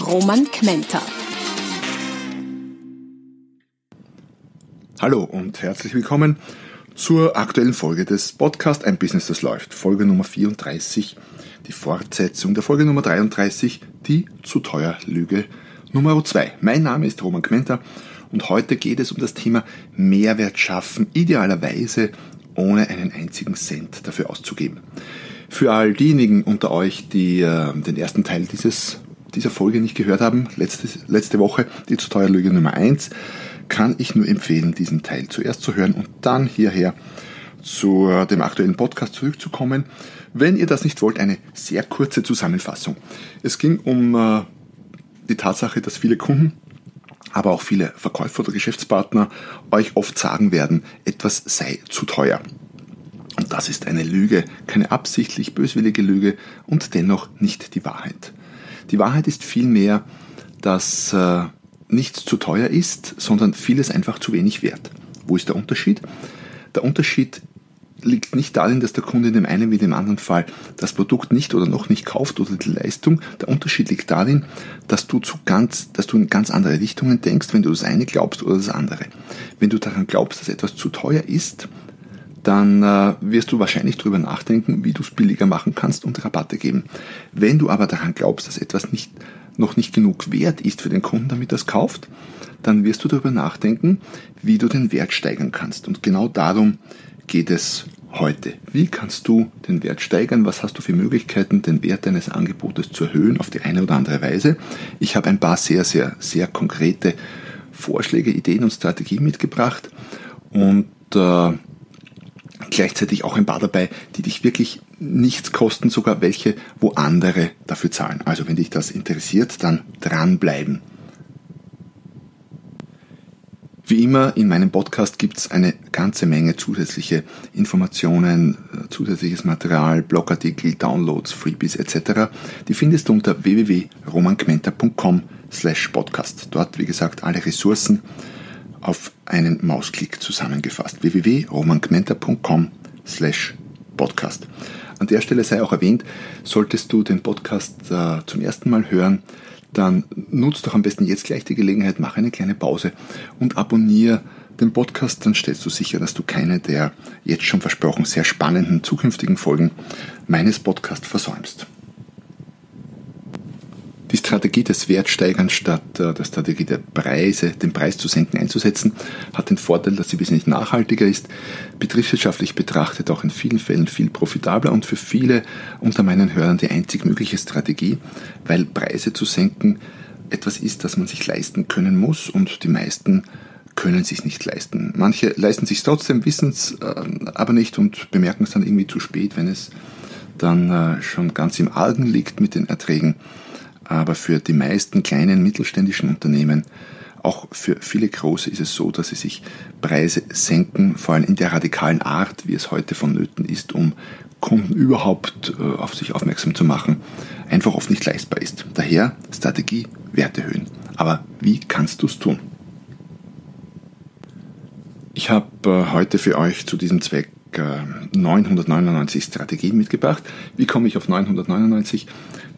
Roman Kmenter. Hallo und herzlich willkommen zur aktuellen Folge des Podcasts Ein Business, das läuft. Folge Nummer 34, die Fortsetzung der Folge Nummer 33, die zu teuer Lüge Nummer 2. Mein Name ist Roman Kmenter und heute geht es um das Thema Mehrwert schaffen, idealerweise ohne einen einzigen Cent dafür auszugeben. Für all diejenigen unter euch, die äh, den ersten Teil dieses, dieser Folge nicht gehört haben, letzte, letzte Woche, die zu teuer Lüge Nummer 1, kann ich nur empfehlen, diesen Teil zuerst zu hören und dann hierher zu dem aktuellen Podcast zurückzukommen. Wenn ihr das nicht wollt, eine sehr kurze Zusammenfassung. Es ging um äh, die Tatsache, dass viele Kunden, aber auch viele Verkäufer oder Geschäftspartner euch oft sagen werden, etwas sei zu teuer. Und das ist eine Lüge, keine absichtlich böswillige Lüge und dennoch nicht die Wahrheit. Die Wahrheit ist vielmehr, dass äh, nichts zu teuer ist, sondern vieles einfach zu wenig wert. Wo ist der Unterschied? Der Unterschied liegt nicht darin, dass der Kunde in dem einen wie dem anderen Fall das Produkt nicht oder noch nicht kauft oder die Leistung. Der Unterschied liegt darin, dass du zu ganz, dass du in ganz andere Richtungen denkst, wenn du das eine glaubst oder das andere. Wenn du daran glaubst, dass etwas zu teuer ist, dann äh, wirst du wahrscheinlich darüber nachdenken, wie du es billiger machen kannst und Rabatte geben. Wenn du aber daran glaubst, dass etwas nicht noch nicht genug wert ist für den Kunden, damit er es kauft, dann wirst du darüber nachdenken, wie du den Wert steigern kannst. Und genau darum geht es heute. Wie kannst du den Wert steigern? Was hast du für Möglichkeiten, den Wert deines Angebotes zu erhöhen auf die eine oder andere Weise? Ich habe ein paar sehr, sehr, sehr konkrete Vorschläge, Ideen und Strategien mitgebracht und äh, gleichzeitig auch ein paar dabei, die dich wirklich nichts kosten, sogar welche, wo andere dafür zahlen. Also wenn dich das interessiert, dann dranbleiben. Wie immer in meinem Podcast gibt es eine ganze Menge zusätzliche Informationen, äh, zusätzliches Material, Blogartikel, Downloads, Freebies etc. Die findest du unter www.romankmenta.com slash podcast. Dort, wie gesagt, alle Ressourcen auf einen Mausklick zusammengefasst. www.romankmenta.com slash podcast. An der Stelle sei auch erwähnt, solltest du den Podcast äh, zum ersten Mal hören, dann nutzt doch am besten jetzt gleich die Gelegenheit, mach eine kleine Pause und abonniere den Podcast, dann stellst du sicher, dass du keine der jetzt schon versprochen sehr spannenden zukünftigen Folgen meines Podcasts versäumst. Strategie des Wertsteigerns statt äh, der Strategie der Preise, den Preis zu senken, einzusetzen, hat den Vorteil, dass sie wesentlich nachhaltiger ist, betriebswirtschaftlich betrachtet auch in vielen Fällen viel profitabler und für viele unter meinen Hörern die einzig mögliche Strategie, weil Preise zu senken etwas ist, das man sich leisten können muss und die meisten können sich nicht leisten. Manche leisten sich trotzdem, wissen es äh, aber nicht und bemerken es dann irgendwie zu spät, wenn es dann äh, schon ganz im Argen liegt mit den Erträgen aber für die meisten kleinen mittelständischen Unternehmen, auch für viele große ist es so, dass sie sich Preise senken, vor allem in der radikalen Art, wie es heute vonnöten ist, um Kunden überhaupt äh, auf sich aufmerksam zu machen, einfach oft nicht leistbar ist. Daher Strategie, Werte erhöhen. Aber wie kannst du es tun? Ich habe äh, heute für euch zu diesem Zweck 999 äh, Strategien mitgebracht. Wie komme ich auf 999?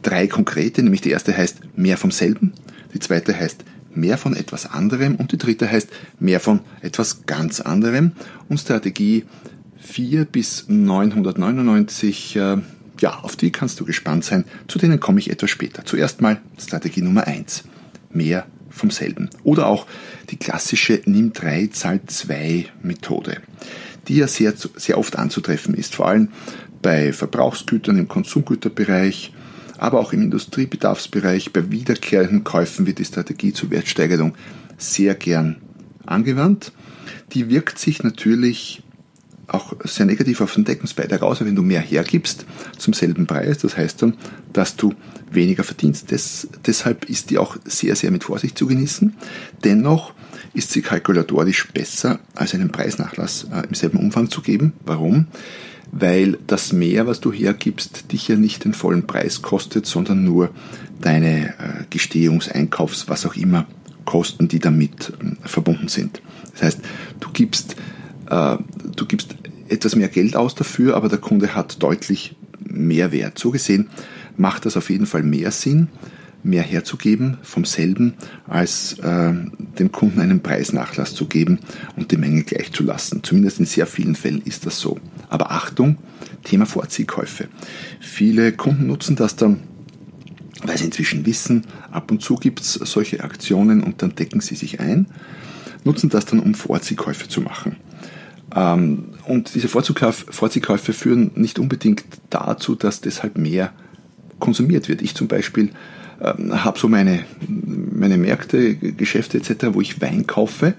Drei konkrete, nämlich die erste heißt mehr vom selben, die zweite heißt mehr von etwas anderem und die dritte heißt mehr von etwas ganz anderem. Und Strategie 4 bis 999, äh, ja, auf die kannst du gespannt sein. Zu denen komme ich etwas später. Zuerst mal Strategie Nummer 1. Mehr vom selben. Oder auch die klassische Nimm 3, Zahl 2 Methode, die ja sehr, sehr oft anzutreffen ist. Vor allem bei Verbrauchsgütern im Konsumgüterbereich, aber auch im Industriebedarfsbereich bei wiederkehrenden Käufen wird die Strategie zur Wertsteigerung sehr gern angewandt. Die wirkt sich natürlich auch sehr negativ auf den Deckungsbeitrag aus, wenn du mehr hergibst zum selben Preis. Das heißt dann, dass du weniger verdienst. Des, deshalb ist die auch sehr, sehr mit Vorsicht zu genießen. Dennoch ist sie kalkulatorisch besser, als einen Preisnachlass äh, im selben Umfang zu geben. Warum? Weil das Mehr, was du hergibst, dich ja nicht den vollen Preis kostet, sondern nur deine äh, Gestehungs-, Einkaufs-, was auch immer Kosten, die damit äh, verbunden sind. Das heißt, du gibst, äh, du gibst etwas mehr Geld aus dafür, aber der Kunde hat deutlich mehr Wert. So gesehen macht das auf jeden Fall mehr Sinn, mehr herzugeben vom selben, als äh, dem Kunden einen Preisnachlass zu geben und die Menge gleich zu lassen. Zumindest in sehr vielen Fällen ist das so. Aber Achtung, Thema Vorziehkäufe. Viele Kunden nutzen das dann, weil sie inzwischen wissen, ab und zu gibt es solche Aktionen und dann decken sie sich ein, nutzen das dann, um Vorziehkäufe zu machen. Ähm, und diese Vorziehkäufe führen nicht unbedingt dazu, dass deshalb mehr konsumiert wird. Ich zum Beispiel ähm, habe so meine, meine Märkte, Geschäfte etc., wo ich Wein kaufe.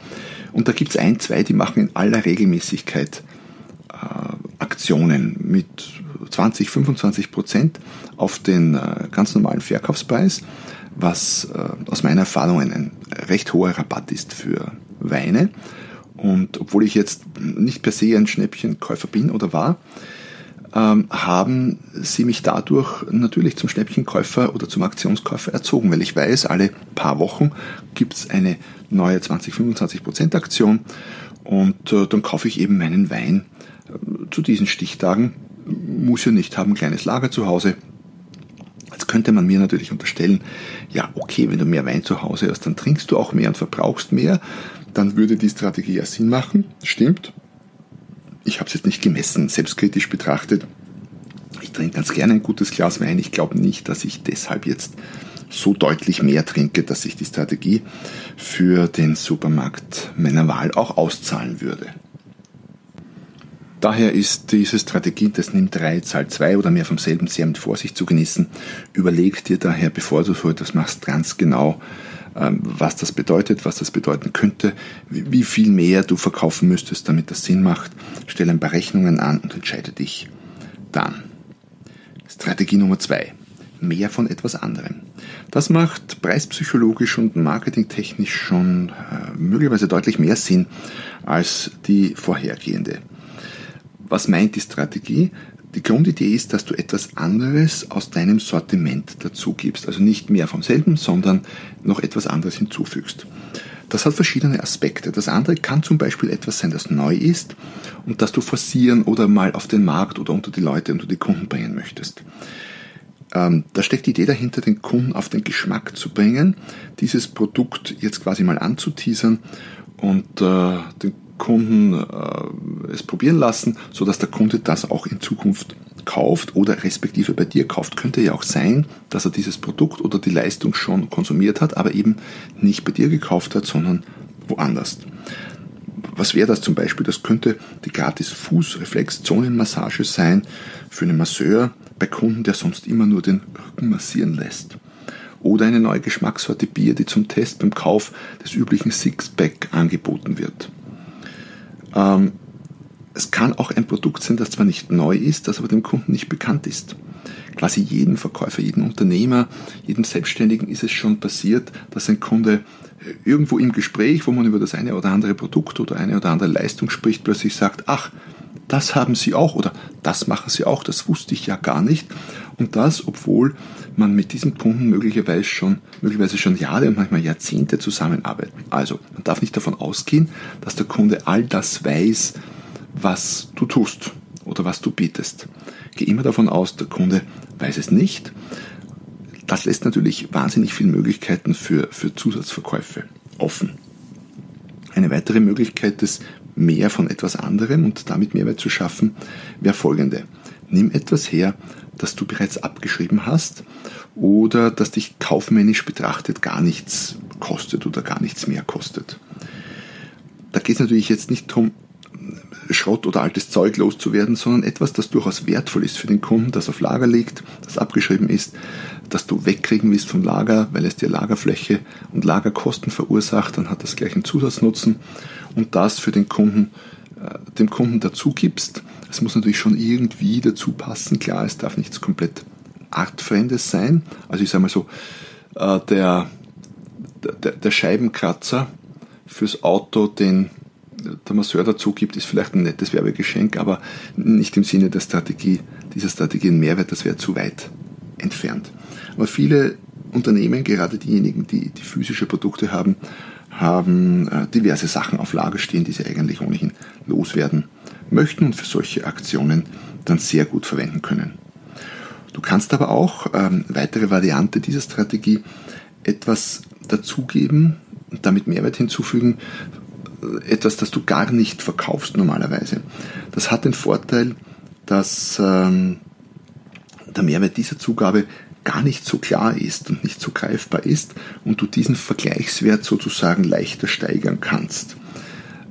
Und da gibt es ein, zwei, die machen in aller Regelmäßigkeit äh, Aktionen mit 20, 25 Prozent auf den äh, ganz normalen Verkaufspreis, was äh, aus meiner Erfahrung ein, recht hoher Rabatt ist für Weine. Und obwohl ich jetzt nicht per se ein Schnäppchenkäufer bin oder war, ähm, haben sie mich dadurch natürlich zum Schnäppchenkäufer oder zum Aktionskäufer erzogen, weil ich weiß, alle paar Wochen gibt es eine neue 20-25% Aktion und äh, dann kaufe ich eben meinen Wein äh, zu diesen Stichtagen. Muss ja nicht haben, ein kleines Lager zu Hause. Jetzt könnte man mir natürlich unterstellen, ja, okay, wenn du mehr Wein zu Hause hast, dann trinkst du auch mehr und verbrauchst mehr. Dann würde die Strategie ja Sinn machen. Stimmt, ich habe es jetzt nicht gemessen, selbstkritisch betrachtet. Ich trinke ganz gerne ein gutes Glas Wein. Ich glaube nicht, dass ich deshalb jetzt so deutlich mehr trinke, dass sich die Strategie für den Supermarkt meiner Wahl auch auszahlen würde. Daher ist diese Strategie des Nimm 3, Zahl 2 oder mehr vom selben sehr mit Vorsicht zu genießen. Überleg dir daher, bevor du so etwas machst, ganz genau, was das bedeutet, was das bedeuten könnte, wie viel mehr du verkaufen müsstest, damit das Sinn macht. Stell ein paar Rechnungen an und entscheide dich dann. Strategie Nummer zwei: Mehr von etwas anderem. Das macht preispsychologisch und marketingtechnisch schon äh, möglicherweise deutlich mehr Sinn als die vorhergehende. Was meint die Strategie? Die Grundidee ist, dass du etwas anderes aus deinem Sortiment dazu gibst. Also nicht mehr vom selben, sondern noch etwas anderes hinzufügst. Das hat verschiedene Aspekte. Das andere kann zum Beispiel etwas sein, das neu ist und das du forcieren oder mal auf den Markt oder unter die Leute, unter die Kunden bringen möchtest. Ähm, da steckt die Idee dahinter, den Kunden auf den Geschmack zu bringen, dieses Produkt jetzt quasi mal anzuteasern und äh, den Kunden äh, es probieren lassen, so dass der Kunde das auch in Zukunft kauft oder respektive bei dir kauft. Könnte ja auch sein, dass er dieses Produkt oder die Leistung schon konsumiert hat, aber eben nicht bei dir gekauft hat, sondern woanders. Was wäre das zum Beispiel? Das könnte die gratis Fußreflexzonenmassage sein für einen Masseur bei Kunden, der sonst immer nur den Rücken massieren lässt. Oder eine neue Geschmackssorte Bier, die zum Test beim Kauf des üblichen Sixpack angeboten wird. Ähm, es kann auch ein Produkt sein, das zwar nicht neu ist, das aber dem Kunden nicht bekannt ist. Quasi jedem Verkäufer, jedem Unternehmer, jedem Selbstständigen ist es schon passiert, dass ein Kunde irgendwo im Gespräch, wo man über das eine oder andere Produkt oder eine oder andere Leistung spricht, plötzlich sagt, ach, das haben Sie auch oder das machen Sie auch, das wusste ich ja gar nicht. Und das, obwohl man mit diesem Kunden möglicherweise schon, möglicherweise schon Jahre und manchmal Jahrzehnte zusammenarbeitet. Also, man darf nicht davon ausgehen, dass der Kunde all das weiß, was du tust oder was du bietest. Geh immer davon aus, der Kunde weiß es nicht. Das lässt natürlich wahnsinnig viele Möglichkeiten für, für Zusatzverkäufe offen. Eine weitere Möglichkeit des mehr von etwas anderem und damit Mehrwert zu schaffen, wäre folgende. Nimm etwas her, das du bereits abgeschrieben hast oder das dich kaufmännisch betrachtet gar nichts kostet oder gar nichts mehr kostet. Da geht es natürlich jetzt nicht darum, Schrott oder altes Zeug loszuwerden, sondern etwas, das durchaus wertvoll ist für den Kunden, das auf Lager liegt, das abgeschrieben ist, das du wegkriegen willst vom Lager, weil es dir Lagerfläche und Lagerkosten verursacht, dann hat das gleich einen Zusatznutzen und das für den Kunden dem Kunden dazu gibst. Es muss natürlich schon irgendwie dazu passen. Klar, es darf nichts komplett artfremdes sein. Also ich sage mal so, äh, der, der, der Scheibenkratzer fürs Auto, den der Masseur dazu gibt, ist vielleicht ein nettes Werbegeschenk, aber nicht im Sinne der Strategie, dieser Strategie ein Mehrwert, das wäre zu weit entfernt. Aber viele Unternehmen, gerade diejenigen, die, die physische Produkte haben, haben äh, diverse Sachen auf Lager stehen, die sie eigentlich ohnehin loswerden möchten und für solche Aktionen dann sehr gut verwenden können. Du kannst aber auch, ähm, weitere Variante dieser Strategie, etwas dazugeben und damit Mehrwert hinzufügen, äh, etwas, das du gar nicht verkaufst normalerweise. Das hat den Vorteil, dass ähm, der Mehrwert dieser Zugabe gar nicht so klar ist und nicht so greifbar ist und du diesen Vergleichswert sozusagen leichter steigern kannst.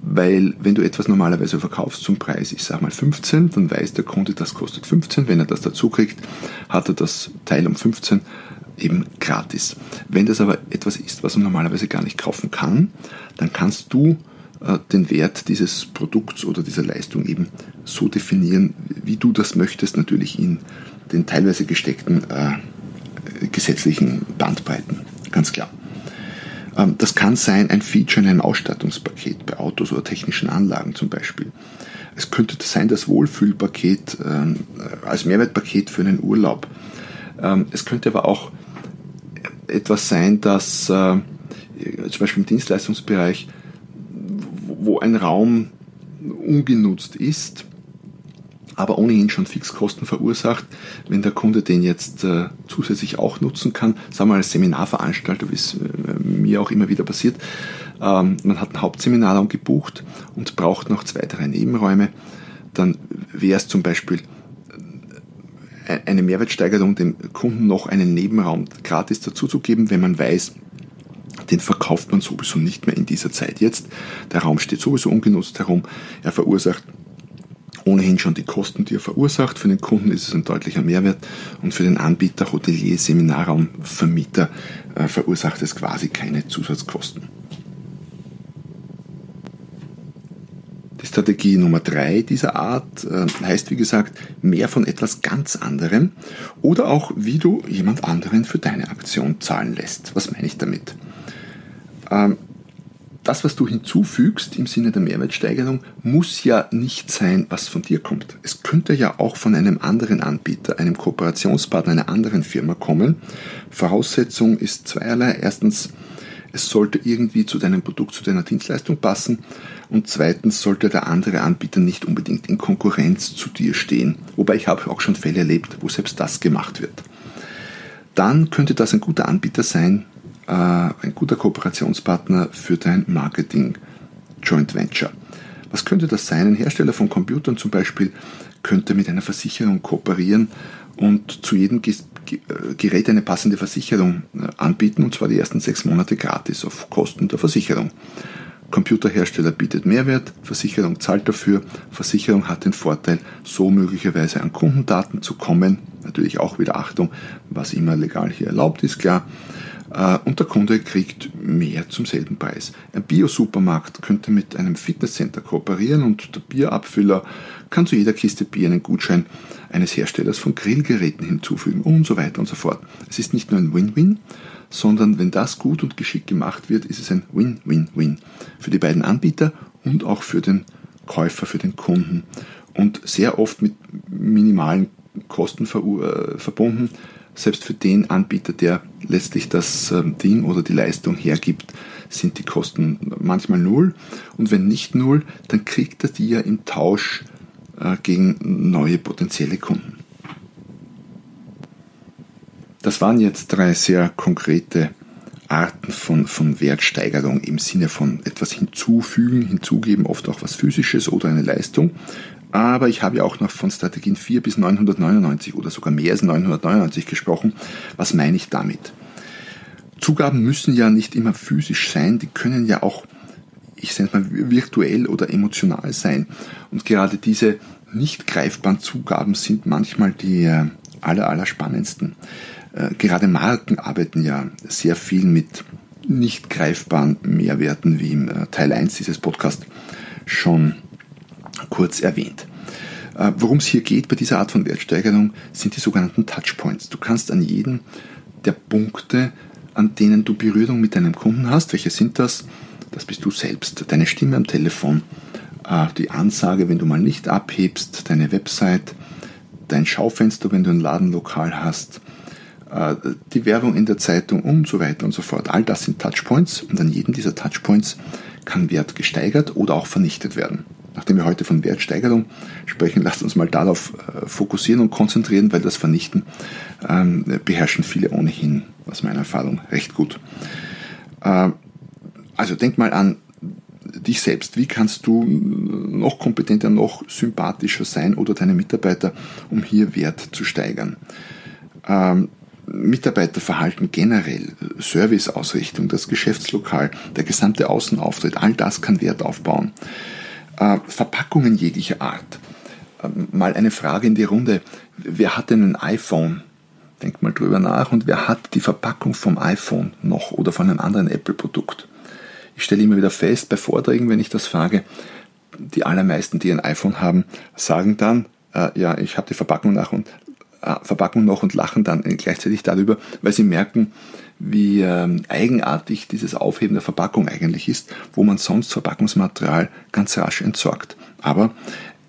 Weil wenn du etwas normalerweise verkaufst zum Preis, ich sage mal 15, dann weiß der Kunde, das kostet 15. Wenn er das dazu kriegt, hat er das Teil um 15 eben gratis. Wenn das aber etwas ist, was er normalerweise gar nicht kaufen kann, dann kannst du äh, den Wert dieses Produkts oder dieser Leistung eben so definieren, wie du das möchtest, natürlich in den teilweise gesteckten äh, gesetzlichen Bandbreiten, ganz klar. Ähm, das kann sein ein Feature in einem Ausstattungspaket bei Autos oder technischen Anlagen zum Beispiel. Es könnte sein das Wohlfühlpaket ähm, als Mehrwertpaket für einen Urlaub. Ähm, es könnte aber auch etwas sein, dass äh, zum Beispiel im Dienstleistungsbereich, wo ein Raum ungenutzt ist, aber ohnehin schon Fixkosten verursacht. Wenn der Kunde den jetzt äh, zusätzlich auch nutzen kann, sagen wir als Seminarveranstalter, wie es äh, mir auch immer wieder passiert, ähm, man hat einen Hauptseminarraum gebucht und braucht noch zwei, drei Nebenräume, dann wäre es zum Beispiel äh, eine Mehrwertsteigerung, dem Kunden noch einen Nebenraum gratis dazuzugeben, wenn man weiß, den verkauft man sowieso nicht mehr in dieser Zeit jetzt. Der Raum steht sowieso ungenutzt herum. Er verursacht ohnehin schon die Kosten, die er verursacht. Für den Kunden ist es ein deutlicher Mehrwert und für den Anbieter, Hotelier, Seminarraum, Vermieter äh, verursacht es quasi keine Zusatzkosten. Die Strategie Nummer drei dieser Art äh, heißt, wie gesagt, mehr von etwas ganz anderem oder auch, wie du jemand anderen für deine Aktion zahlen lässt. Was meine ich damit? Ähm, das, was du hinzufügst im Sinne der Mehrwertsteigerung, muss ja nicht sein, was von dir kommt. Es könnte ja auch von einem anderen Anbieter, einem Kooperationspartner einer anderen Firma kommen. Voraussetzung ist zweierlei. Erstens, es sollte irgendwie zu deinem Produkt, zu deiner Dienstleistung passen. Und zweitens sollte der andere Anbieter nicht unbedingt in Konkurrenz zu dir stehen. Wobei ich habe auch schon Fälle erlebt, wo selbst das gemacht wird. Dann könnte das ein guter Anbieter sein, äh, ein guter Kooperationspartner für dein Marketing Joint Venture. Was könnte das sein? Ein Hersteller von Computern zum Beispiel könnte mit einer Versicherung kooperieren und zu jedem äh, Gerät eine passende Versicherung äh, anbieten, und zwar die ersten sechs Monate gratis auf Kosten der Versicherung. Computerhersteller bietet Mehrwert, Versicherung zahlt dafür, Versicherung hat den Vorteil, so möglicherweise an Kundendaten zu kommen. Natürlich auch wieder Achtung, was immer legal hier erlaubt ist, klar. Äh, und der Kunde kriegt mehr zum selben Preis. Ein Bio-Supermarkt könnte mit einem Fitnesscenter kooperieren und der Bierabfüller kann zu jeder Kiste Bier einen Gutschein eines Herstellers von Grillgeräten hinzufügen und so weiter und so fort. Es ist nicht nur ein Win-Win, sondern wenn das gut und geschickt gemacht wird, ist es ein Win-Win-Win für die beiden Anbieter und auch für den Käufer, für den Kunden und sehr oft mit minimalen Kosten äh, verbunden, selbst für den Anbieter, der letztlich das ähm, Ding oder die Leistung hergibt, sind die Kosten manchmal null. Und wenn nicht null, dann kriegt er die ja im Tausch äh, gegen neue potenzielle Kunden. Das waren jetzt drei sehr konkrete Arten von, von Wertsteigerung im Sinne von etwas hinzufügen, hinzugeben, oft auch was Physisches oder eine Leistung. Aber ich habe ja auch noch von Strategien 4 bis 999 oder sogar mehr als 999 gesprochen. Was meine ich damit? Zugaben müssen ja nicht immer physisch sein, die können ja auch, ich es mal, virtuell oder emotional sein. Und gerade diese nicht greifbaren Zugaben sind manchmal die äh, aller, aller spannendsten. Äh, gerade Marken arbeiten ja sehr viel mit nicht greifbaren Mehrwerten, wie im äh, Teil 1 dieses Podcasts schon kurz erwähnt. Äh, worum es hier geht bei dieser Art von Wertsteigerung, sind die sogenannten Touchpoints. Du kannst an jeden der Punkte, an denen du Berührung mit deinem Kunden hast, welche sind das? Das bist du selbst, deine Stimme am Telefon, äh, die Ansage, wenn du mal nicht abhebst, deine Website, dein Schaufenster, wenn du ein Ladenlokal hast, äh, die Werbung in der Zeitung und so weiter und so fort. All das sind Touchpoints und an jedem dieser Touchpoints kann Wert gesteigert oder auch vernichtet werden. Nachdem wir heute von Wertsteigerung sprechen, lasst uns mal darauf äh, fokussieren und konzentrieren, weil das Vernichten ähm, beherrschen viele ohnehin, aus meiner Erfahrung, recht gut. Äh, also denk mal an dich selbst. Wie kannst du noch kompetenter, noch sympathischer sein oder deine Mitarbeiter, um hier Wert zu steigern? Ähm, Mitarbeiterverhalten generell, Serviceausrichtung, das Geschäftslokal, der gesamte Außenauftritt, all das kann Wert aufbauen. Äh, Verpackungen jeglicher Art. Äh, mal eine Frage in die Runde. Wer hat denn ein iPhone? Denkt mal drüber nach. Und wer hat die Verpackung vom iPhone noch oder von einem anderen Apple-Produkt? Ich stelle immer wieder fest bei Vorträgen, wenn ich das frage, die allermeisten, die ein iPhone haben, sagen dann, äh, ja, ich habe die Verpackung nach und äh, Verpackung noch und lachen dann gleichzeitig darüber, weil sie merken, wie ähm, eigenartig dieses Aufheben der Verpackung eigentlich ist, wo man sonst Verpackungsmaterial ganz rasch entsorgt. Aber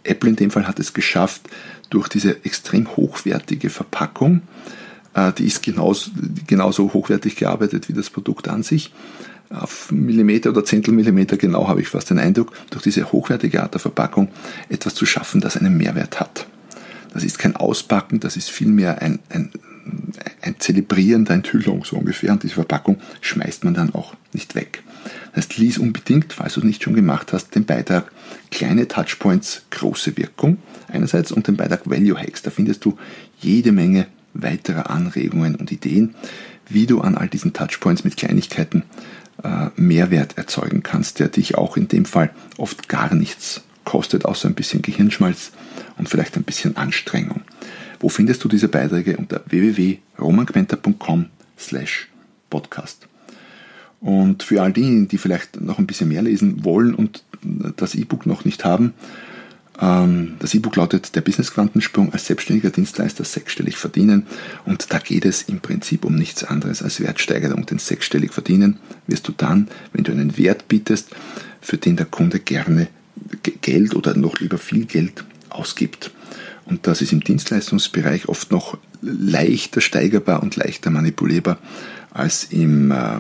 Apple in dem Fall hat es geschafft, durch diese extrem hochwertige Verpackung, äh, die ist genauso, genauso hochwertig gearbeitet wie das Produkt an sich, auf Millimeter oder Zehntelmillimeter genau habe ich fast den Eindruck, durch diese hochwertige Art der Verpackung etwas zu schaffen, das einen Mehrwert hat. Das ist kein Auspacken, das ist vielmehr ein, ein, ein Zelebrieren der Enthüllung so ungefähr und diese Verpackung schmeißt man dann auch nicht weg. Das heißt, lies unbedingt, falls du es nicht schon gemacht hast, den Beitrag Kleine Touchpoints, große Wirkung einerseits und den Beitrag Value Hacks. Da findest du jede Menge weiterer Anregungen und Ideen, wie du an all diesen Touchpoints mit Kleinigkeiten äh, Mehrwert erzeugen kannst, der dich auch in dem Fall oft gar nichts kostet, außer ein bisschen Gehirnschmalz und vielleicht ein bisschen Anstrengung. Wo findest du diese Beiträge? Unter www.romanquenter.com slash podcast. Und für all diejenigen, die vielleicht noch ein bisschen mehr lesen wollen und das E-Book noch nicht haben, ähm, das E-Book lautet Der Business-Quantensprung als selbstständiger Dienstleister sechsstellig verdienen. Und da geht es im Prinzip um nichts anderes als Wertsteigerung. Denn sechsstellig verdienen wirst du dann, wenn du einen Wert bietest, für den der Kunde gerne Geld oder noch lieber viel Geld ausgibt. Und das ist im Dienstleistungsbereich oft noch leichter steigerbar und leichter manipulierbar als im, äh,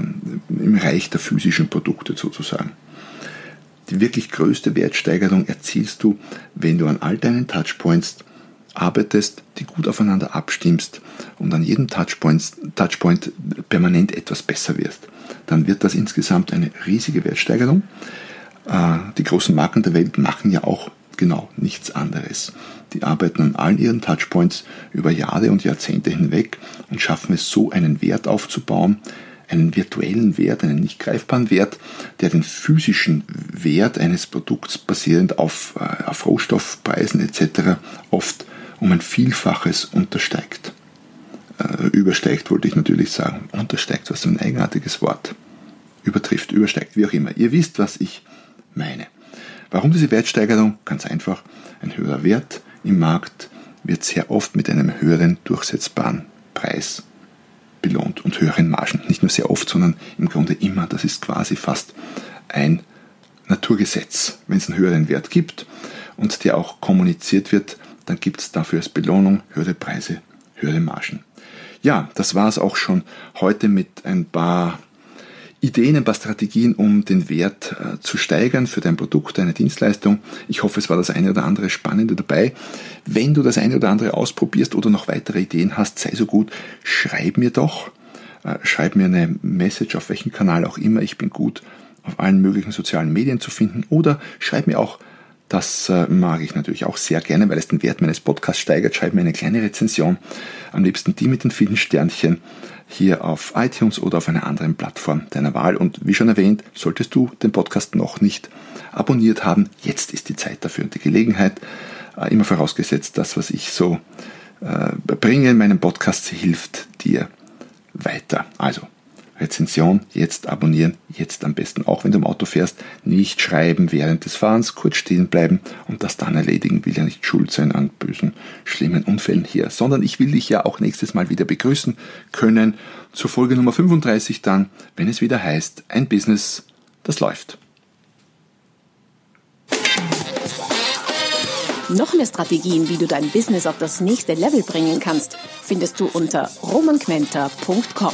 im Reich der physischen Produkte sozusagen. Die wirklich größte Wertsteigerung erzielst du, wenn du an all deinen Touchpoints arbeitest, die gut aufeinander abstimmst und an jedem Touchpoint, Touchpoint permanent etwas besser wirst. Dann wird das insgesamt eine riesige Wertsteigerung. Äh, die großen Marken der Welt machen ja auch genau nichts anderes. Die arbeiten an allen ihren Touchpoints über Jahre und Jahrzehnte hinweg und schaffen es so, einen Wert aufzubauen, einen virtuellen Wert, einen nicht greifbaren Wert, der den physischen Wert eines Produkts basierend auf, äh, auf Rohstoffpreisen etc. oft um ein Vielfaches untersteigt. Äh, übersteigt wollte ich natürlich sagen. Untersteigt, was ein eigenartiges Wort. Übertrifft, übersteigt, wie auch immer. Ihr wisst, was ich meine. Warum diese Wertsteigerung? Ganz einfach. Ein höherer Wert im Markt wird sehr oft mit einem höheren durchsetzbaren Preis belohnt und höheren Margen. Nicht nur sehr oft, sondern im Grunde immer. Das ist quasi fast ein Naturgesetz. Wenn es einen höheren Wert gibt und der auch kommuniziert wird, dann gibt es dafür als Belohnung höhere Preise, höhere Margen. Ja, das war es auch schon heute mit ein paar Ideen, ein paar Strategien, um den Wert äh, zu steigern für dein Produkt, deine Dienstleistung. Ich hoffe, es war das eine oder andere Spannende dabei. Wenn du das eine oder andere ausprobierst oder noch weitere Ideen hast, sei so gut, schreib mir doch. Äh, schreib mir eine Message auf welchem Kanal auch immer. Ich bin gut auf allen möglichen sozialen Medien zu finden. Oder schreib mir auch das äh, mag ich natürlich auch sehr gerne, weil es den Wert meines Podcasts steigert. Schreib mir eine kleine Rezension. Am liebsten die mit den vielen Sternchen hier auf iTunes oder auf einer anderen Plattform deiner Wahl. Und wie schon erwähnt, solltest du den Podcast noch nicht abonniert haben, jetzt ist die Zeit dafür und die Gelegenheit. Äh, immer vorausgesetzt, das, was ich so äh, bringe in meinem Podcast, hilft dir weiter. Also, Rezension, jetzt abonnieren, jetzt am besten auch wenn du im Auto fährst, nicht schreiben während des Fahrens, kurz stehen bleiben und das dann erledigen, will ja nicht schuld sein an bösen, schlimmen Unfällen hier, sondern ich will dich ja auch nächstes Mal wieder begrüßen können zur Folge Nummer 35 dann, wenn es wieder heißt, ein Business, das läuft. Noch mehr Strategien, wie du dein Business auf das nächste Level bringen kannst, findest du unter romanquenter.com.